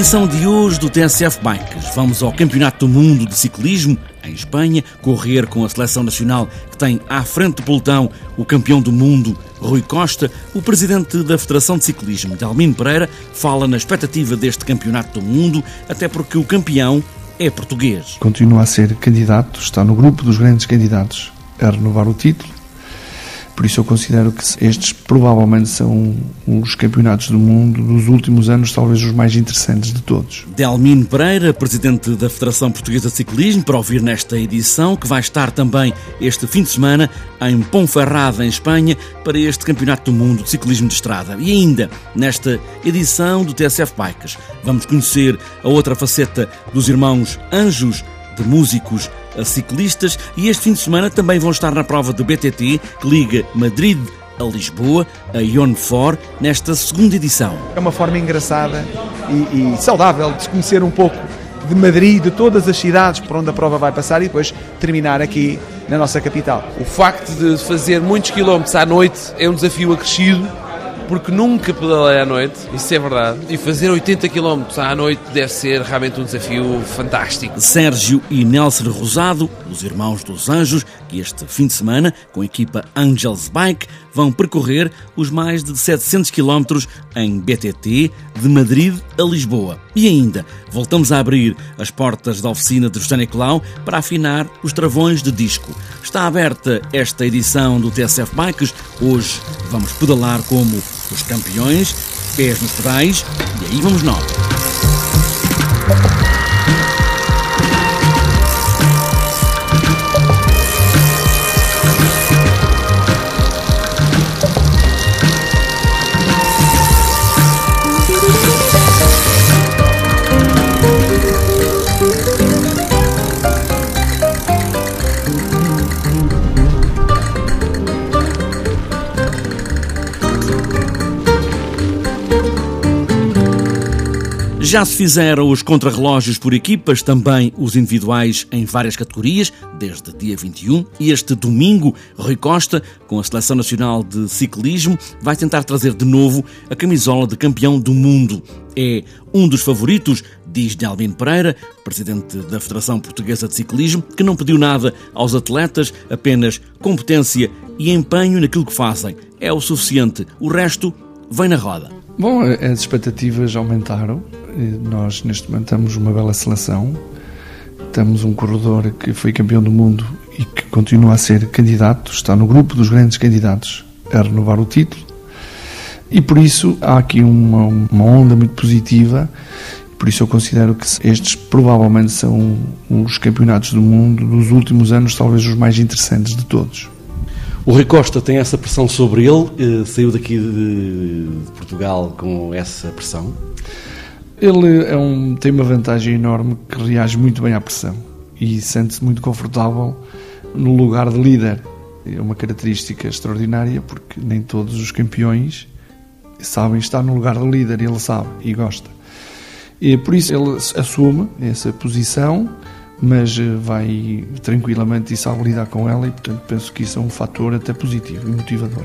edição de hoje do TSF Bikes, vamos ao Campeonato do Mundo de Ciclismo, em Espanha, correr com a seleção nacional que tem à frente do pelotão o campeão do mundo, Rui Costa. O presidente da Federação de Ciclismo, Delmino Pereira, fala na expectativa deste Campeonato do Mundo, até porque o campeão é português. Continua a ser candidato, está no grupo dos grandes candidatos a renovar o título por isso eu considero que estes provavelmente são os campeonatos do mundo dos últimos anos, talvez os mais interessantes de todos. Delmino Pereira, presidente da Federação Portuguesa de Ciclismo, para ouvir nesta edição, que vai estar também este fim de semana em Ponferrada, em Espanha, para este Campeonato do Mundo de Ciclismo de Estrada. E ainda, nesta edição do TSF Bikes, vamos conhecer a outra faceta dos irmãos Anjos, de músicos a ciclistas e este fim de semana também vão estar na prova do BTT que liga Madrid a Lisboa, a Ion 4, nesta segunda edição. É uma forma engraçada e, e saudável de se conhecer um pouco de Madrid, de todas as cidades por onde a prova vai passar e depois terminar aqui na nossa capital. O facto de fazer muitos quilómetros à noite é um desafio acrescido porque nunca pedalei à noite, isso é verdade. E fazer 80 km à noite deve ser realmente um desafio fantástico. Sérgio e Nelson Rosado, os irmãos dos Anjos, que este fim de semana, com a equipa Angels Bike, vão percorrer os mais de 700 km em BTT, de Madrid a Lisboa. E ainda, voltamos a abrir as portas da oficina de José Nicolau para afinar os travões de disco. Está aberta esta edição do TSF Bikes. Hoje vamos pedalar como os campeões, pés nos pedais, e aí vamos nós. Já se fizeram os contrarrelógios por equipas, também os individuais em várias categorias, desde dia 21. E este domingo, Rui Costa, com a Seleção Nacional de Ciclismo, vai tentar trazer de novo a camisola de campeão do mundo. É um dos favoritos, diz Nelvin Pereira, presidente da Federação Portuguesa de Ciclismo, que não pediu nada aos atletas, apenas competência e empenho naquilo que fazem. É o suficiente. O resto vem na roda. Bom, as expectativas aumentaram. Nós, neste momento, temos uma bela seleção. Temos um corredor que foi campeão do mundo e que continua a ser candidato, está no grupo dos grandes candidatos a renovar o título. E por isso há aqui uma, uma onda muito positiva. Por isso eu considero que estes provavelmente são os campeonatos do mundo dos últimos anos, talvez os mais interessantes de todos. O Rui Costa tem essa pressão sobre ele, eh, saiu daqui de, Portugal com essa pressão? Ele é um, tem uma vantagem enorme que reage muito bem à pressão e sente-se muito confortável no lugar de líder. É uma característica extraordinária porque nem todos os campeões sabem estar no lugar de líder, ele sabe e gosta. E por isso ele assume essa posição mas eh, vai tranquilamente e sabe lidar com ela e, portanto, penso que isso é um fator até positivo e motivador.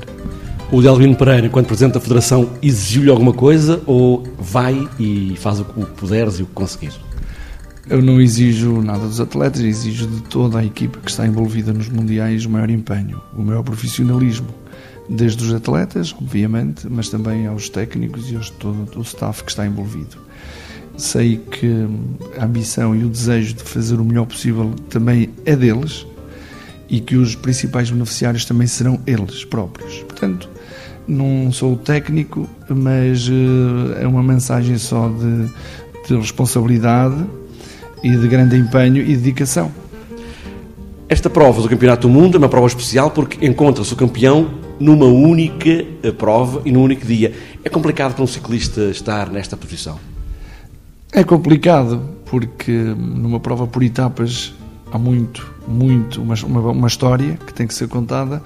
O Delvino Pereira, enquanto Presidente da Federação, exigiu-lhe alguma coisa ou vai e faz o que puderes e o que conseguires? Eu não exijo nada dos atletas, exijo de toda a equipa que está envolvida nos Mundiais o maior empenho, o maior profissionalismo. Desde os atletas, obviamente, mas também aos técnicos e aos todo o staff que está envolvido sei que a ambição e o desejo de fazer o melhor possível também é deles e que os principais beneficiários também serão eles próprios. Portanto, não sou técnico, mas uh, é uma mensagem só de, de responsabilidade e de grande empenho e dedicação. Esta prova do Campeonato do Mundo é uma prova especial porque encontra-se o campeão numa única eh, prova e num único dia. É complicado para um ciclista estar nesta posição? É complicado, porque numa prova por etapas há muito, muito, uma, uma, história que tem que ser contada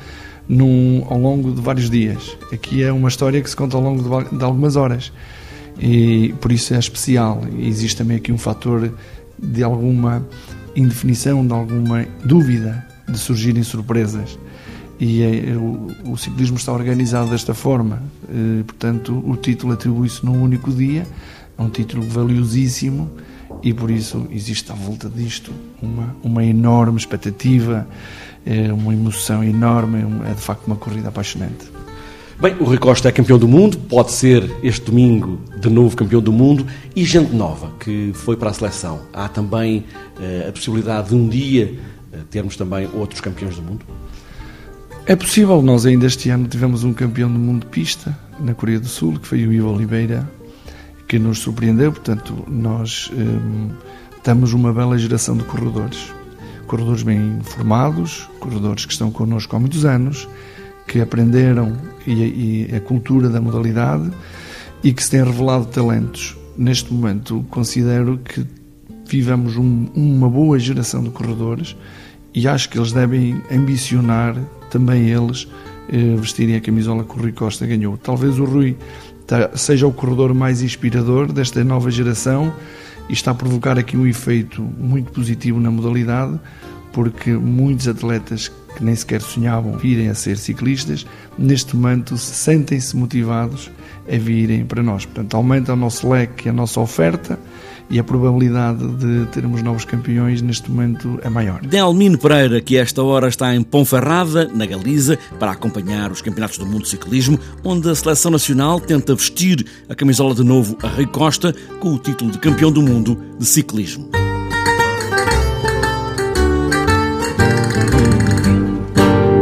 num, ao longo de vários dias. Aqui é uma história que se conta ao longo de, de algumas horas e por isso é especial. E existe também aqui um fator de alguma indefinição, de alguma dúvida de surgirem surpresas. E é, o, o, ciclismo está organizado desta forma, e, portanto, o título atribui-se num único dia é um título valiosíssimo e por isso existe à volta disto uma, uma enorme expectativa, é uma emoção enorme, é de facto uma corrida apaixonante. Bem, o Rui Costa é campeão do mundo, pode ser este domingo de novo campeão do mundo e gente nova que foi para a seleção. Há também uh, a possibilidade de um dia uh, termos também outros campeões do mundo? É possível, nós ainda este ano tivemos um campeão do mundo de pista na Coreia do Sul, que foi o Ivo Oliveira, que nos surpreendeu. Portanto, nós hum, temos uma bela geração de corredores. Corredores bem formados, corredores que estão connosco há muitos anos, que aprenderam e, e a cultura da modalidade e que se têm revelado talentos. Neste momento, considero que vivemos um, uma boa geração de corredores e acho que eles devem ambicionar também eles eh, vestirem a camisola que o Rui Costa ganhou. Talvez o Rui seja o corredor mais inspirador desta nova geração e está a provocar aqui um efeito muito positivo na modalidade, porque muitos atletas que nem sequer sonhavam virem a ser ciclistas, neste momento sentem-se motivados a virem para nós. Portanto, aumenta o nosso leque, a nossa oferta e a probabilidade de termos novos campeões neste momento é maior. Delmino Pereira, que esta hora está em Ponferrada, na Galiza, para acompanhar os Campeonatos do Mundo de Ciclismo, onde a Seleção Nacional tenta vestir a camisola de novo a Rei Costa com o título de campeão do mundo de ciclismo.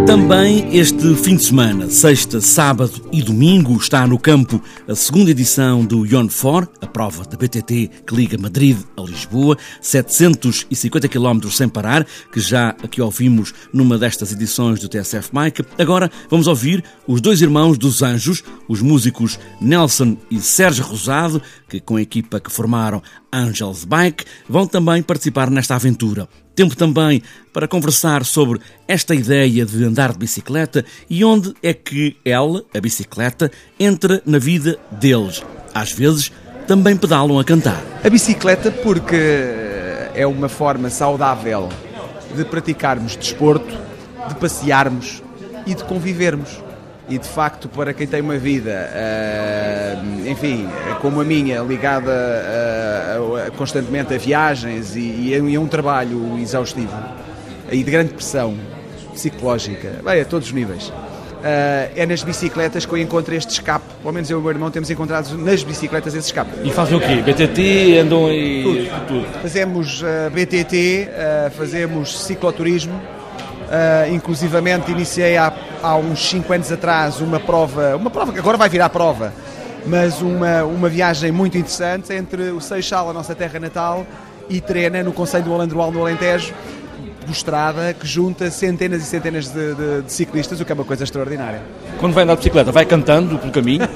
Também este fim de semana, sexta, sábado e domingo, está no campo a segunda edição do Yon 4, a prova da BTT que liga Madrid a Lisboa, 750 km sem parar, que já aqui ouvimos numa destas edições do TSF Mike. Agora vamos ouvir os dois irmãos dos Anjos, os músicos Nelson e Sérgio Rosado, que com a equipa que formaram Angels Bike, vão também participar nesta aventura. Tempo também para conversar sobre esta ideia de andar de bicicleta e onde é que ela, a bicicleta, entra na vida deles. Às vezes também pedalam a cantar. A bicicleta, porque é uma forma saudável de praticarmos desporto, de passearmos e de convivermos. E de facto, para quem tem uma vida, uh, enfim, como a minha, ligada uh, constantemente a viagens e, e, a um trabalho exaustivo e de grande pressão psicológica, bem, a todos os níveis, Uh, é nas bicicletas que eu encontro este escape. Pelo menos eu e o meu irmão temos encontrado nas bicicletas esse escape. E fazem o quê? BTT, andam e tudo. tudo. Fazemos BTT, fazemos cicloturismo. Uh, inclusivamente iniciei há, há uns 5 anos atrás uma prova, uma prova que agora vai virar prova, mas uma, uma viagem muito interessante entre o Seixal, a nossa terra natal, e Trena, no Conselho do Alandroal, no Alentejo, estrada que junta centenas e centenas de, de, de, ciclistas, o que é uma coisa extraordinária. Quando vai andar de bicicleta, vai cantando pelo caminho?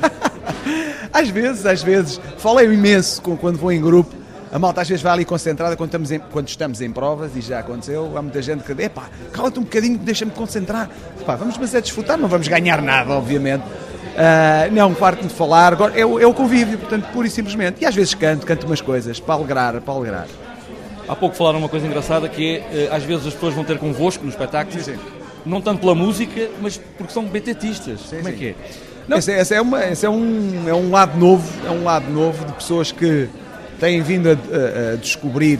às vezes, às vezes. Falei imenso quando vou em grupo. A malta às vezes vai ali concentrada quando estamos em, quando estamos em provas, e já aconteceu. Há muita gente que, epá, cala-te um bocadinho, deixa-me concentrar. Epá, vamos mas é desfrutar, não vamos ganhar nada, obviamente. Uh, não, farto de falar, agora é o, é o convívio, portanto, pura e simplesmente. E às vezes canto, canto umas coisas para alegrar, para alegrar. Há pouco falaram uma coisa engraçada que é, eh, às vezes as pessoas vão ter convosco no espetáculo, sim, sim. não tanto pela música, mas porque são BTTistas. Sim, Como é que é? Não, esse, esse, é, uma, esse é, um, é um lado novo, é um lado novo de pessoas que têm vindo a, a, descobrir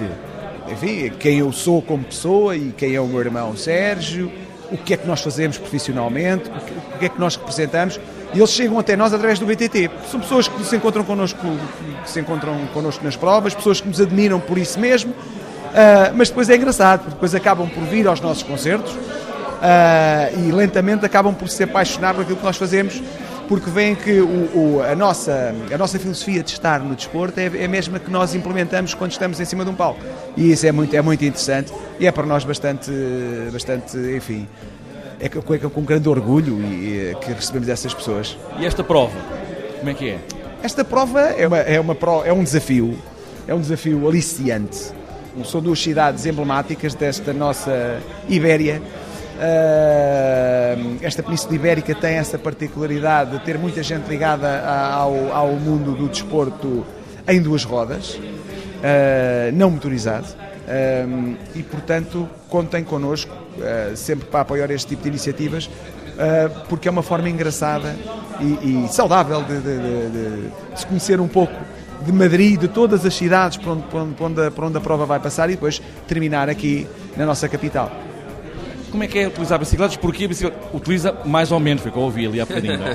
enfim, quem eu sou como pessoa e quem é o meu irmão Sérgio, o que é que nós fazemos profissionalmente, o que é que nós representamos, e eles chegam até nós através do BTT. São pessoas que se encontram connosco, que se encontram connosco nas provas, pessoas que nos admiram por isso mesmo, uh, mas depois é engraçado, porque depois acabam por vir aos nossos concertos uh, e lentamente acabam por se apaixonar por aquilo que nós fazemos porque veem que o, o, a, nossa, a nossa filosofia de estar no desporto é, é a mesma que nós implementamos quando estamos em cima de um palco. E isso é muito, é muito interessante e é para nós bastante, bastante enfim, é com, é com grande orgulho e, e, que recebemos essas pessoas. E esta prova, como é que é? Esta prova é, uma, é, uma, é um desafio, é um desafio aliciante. São duas cidades emblemáticas desta nossa Ibéria esta Península Ibérica tem essa particularidade de ter muita gente ligada ao, ao mundo do desporto em duas rodas, uh, não motorizado, uh, e portanto contem connosco sempre para apoiar este tipo de iniciativas, porque é uma forma engraçada e, e saudável de, de, de, de, se conhecer um pouco de Madrid, de todas as cidades por onde, por onde, por onde, a, por onde a prova vai passar e depois terminar aqui na nossa capital. Como é que é utilizar bicicletas? Porque a bicicleta utiliza mais ou menos, foi o que eu ouvi ali há bocadinho. Não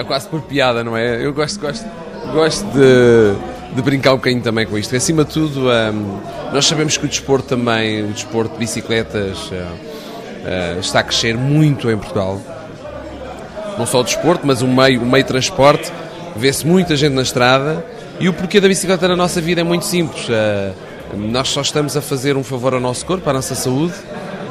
é? quase por piada, não é? Eu gosto, gosto, gosto de, de brincar um bocadinho também com isto. Acima de tudo, um, nós sabemos que o desporto também, o desporto de bicicletas, uh, uh, está a crescer muito em Portugal. Não só o desporto, mas o meio, o meio de transporte. Vê-se muita gente na estrada e o porquê da bicicleta na nossa vida é muito simples. Uh, nós só estamos a fazer um favor ao nosso corpo, à nossa saúde,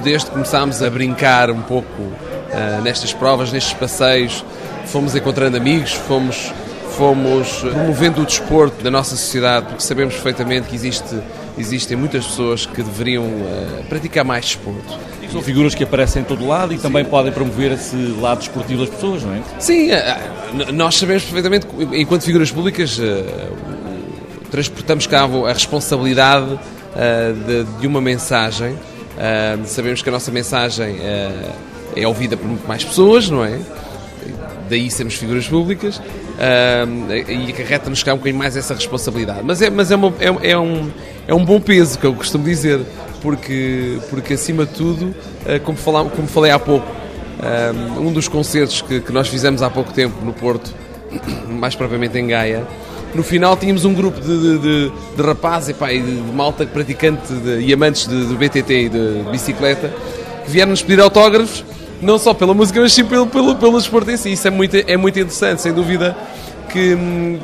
desde que começámos a brincar um pouco uh, nestas provas, nestes passeios, fomos encontrando amigos, fomos, fomos promovendo o desporto da nossa sociedade, porque sabemos perfeitamente que existe, existem muitas pessoas que deveriam uh, praticar mais desporto. E são figuras que aparecem em todo lado e Sim. também podem promover esse lado desportivo das pessoas, não é? Sim, uh, nós sabemos perfeitamente, enquanto figuras públicas, transportamos cá a responsabilidade de, de uma mensagem Uh, sabemos que a nossa mensagem uh, é ouvida por muito mais pessoas, não é? Daí sermos figuras públicas uh, e acarreta-nos cá um bocadinho mais essa responsabilidade. Mas é, mas é, uma, é, é, um, é um bom peso, que eu costumo dizer, porque, porque acima de tudo, como, falar, como falei há pouco, um dos concertos que, que nós fizemos há pouco tempo no Porto, mais propriamente em Gaia, no final tínhamos um grupo de, de, de, de rapazes e de, de malta praticante e amantes de, BTT e de bicicleta que vieram-nos pedir autógrafos, não só pela música, mas sim pelo, pelo, pelo desporto em si. Isso é muito, é muito interessante, sem dúvida. Que,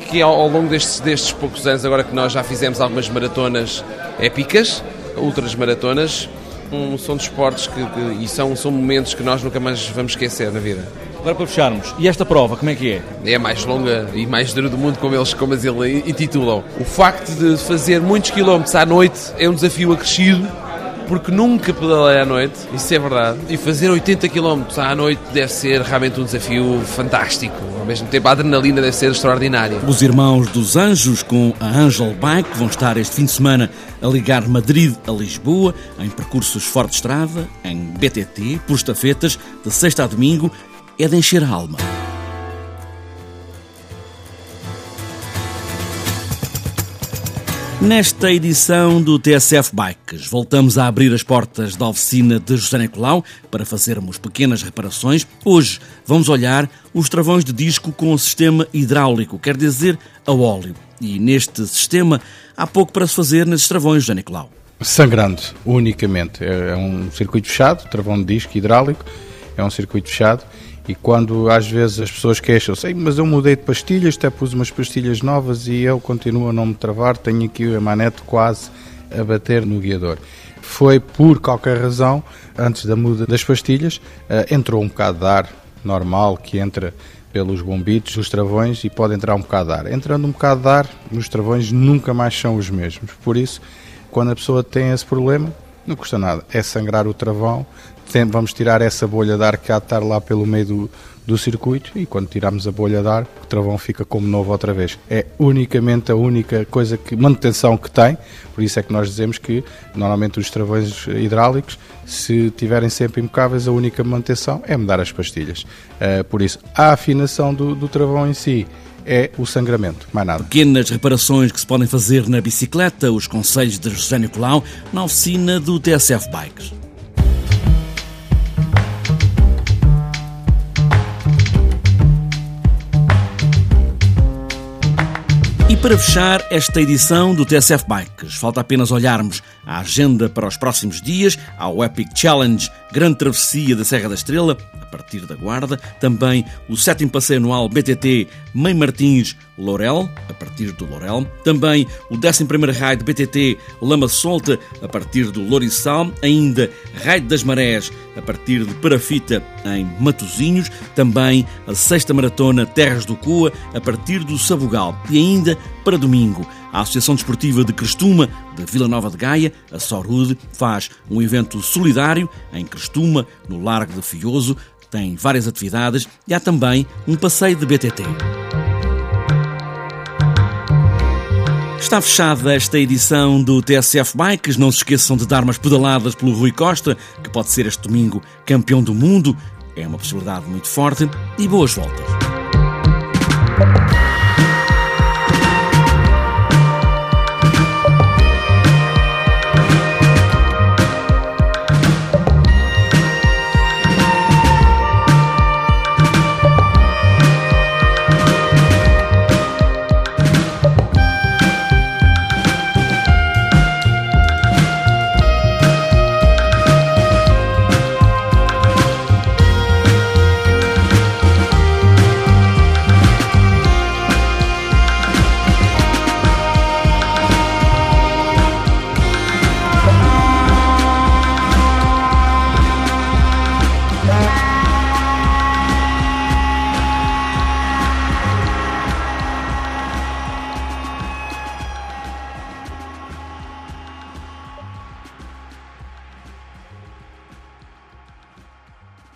que ao, ao longo destes, destes poucos anos, agora que nós já fizemos algumas maratonas épicas, ultras maratonas, um, são desportos que, que, e são, são momentos que nós nunca mais vamos esquecer na vida. Agora para fecharmos, e esta prova, como é que é? É a mais longa e mais dura do mundo, como eles, como eles intitulam. O facto de fazer muitos quilómetros à noite é um desafio acrescido, porque nunca pedalei à noite, isso é verdade. E fazer 80 km à noite deve ser realmente um desafio fantástico. Ao mesmo tempo, a adrenalina deve ser extraordinária. Os irmãos dos Anjos com a Angel Bike vão estar este fim de semana a ligar Madrid a Lisboa, em percursos fora de estrada, em BTT, por estafetas, de sexta a domingo é de encher a alma. Nesta edição do TSF Bikes, voltamos a abrir as portas da oficina de José Nicolau para fazermos pequenas reparações. Hoje vamos olhar os travões de disco com o sistema hidráulico, quer dizer, a óleo. E neste sistema há pouco para se fazer nesses travões, José Nicolau. Sangrando, unicamente. É um circuito fechado, travão de disco hidráulico, é um circuito fechado e quando às vezes as pessoas queixam-se, mas eu mudei de pastilhas, até pus umas pastilhas novas e ele continua a não me travar, tenho aqui a manete quase a bater no guiador. Foi por qualquer razão, antes da muda das pastilhas, uh, entrou um bocado de ar normal que entra pelos bombitos dos travões e pode entrar um bocado de ar. Entrando um bocado de ar, os travões nunca mais são os mesmos. Por isso, quando a pessoa tem esse problema, não custa nada. É sangrar o travão, vamos tirar essa bolha de ar que há de estar lá pelo meio do, do circuito e quando tirarmos a bolha de ar, o travão fica como novo outra vez. É unicamente a única coisa que manutenção que tem, por isso é que nós dizemos que normalmente os travões hidráulicos, se tiverem sempre impecáveis, a única manutenção é mudar as pastilhas. Uh, por isso, a afinação do, do travão em si é o sangramento, mais nada. Pequenas reparações que se podem fazer na bicicleta, os conselhos de José Nicolau, na oficina do TSF Bikes. E para fechar esta edição do TSF Bikes, falta apenas olharmos a agenda para os próximos dias, ao Epic Challenge Grande Travessia da Serra da Estrela, a partir da Guarda, também o sétimo passeio anual BTT Mãe Martins Lourel, a partir do Lourel, também o 11º raio de BTT Lama Solta, a partir do Lourissal, ainda Raio das Marés, a partir de Parafita, em Matozinhos, também a sexta maratona Terras do Coa, a partir do Sabugal, e ainda para domingo, a Associação Desportiva de Crestuma, de Vila Nova de Gaia, a Sorude, faz um evento solidário em Crestuma, no Largo de Fioso, tem várias atividades e há também um passeio de BTT. Está fechada esta edição do TSF Bikes. Não se esqueçam de dar umas pedaladas pelo Rui Costa, que pode ser este domingo campeão do mundo. É uma possibilidade muito forte. E boas voltas.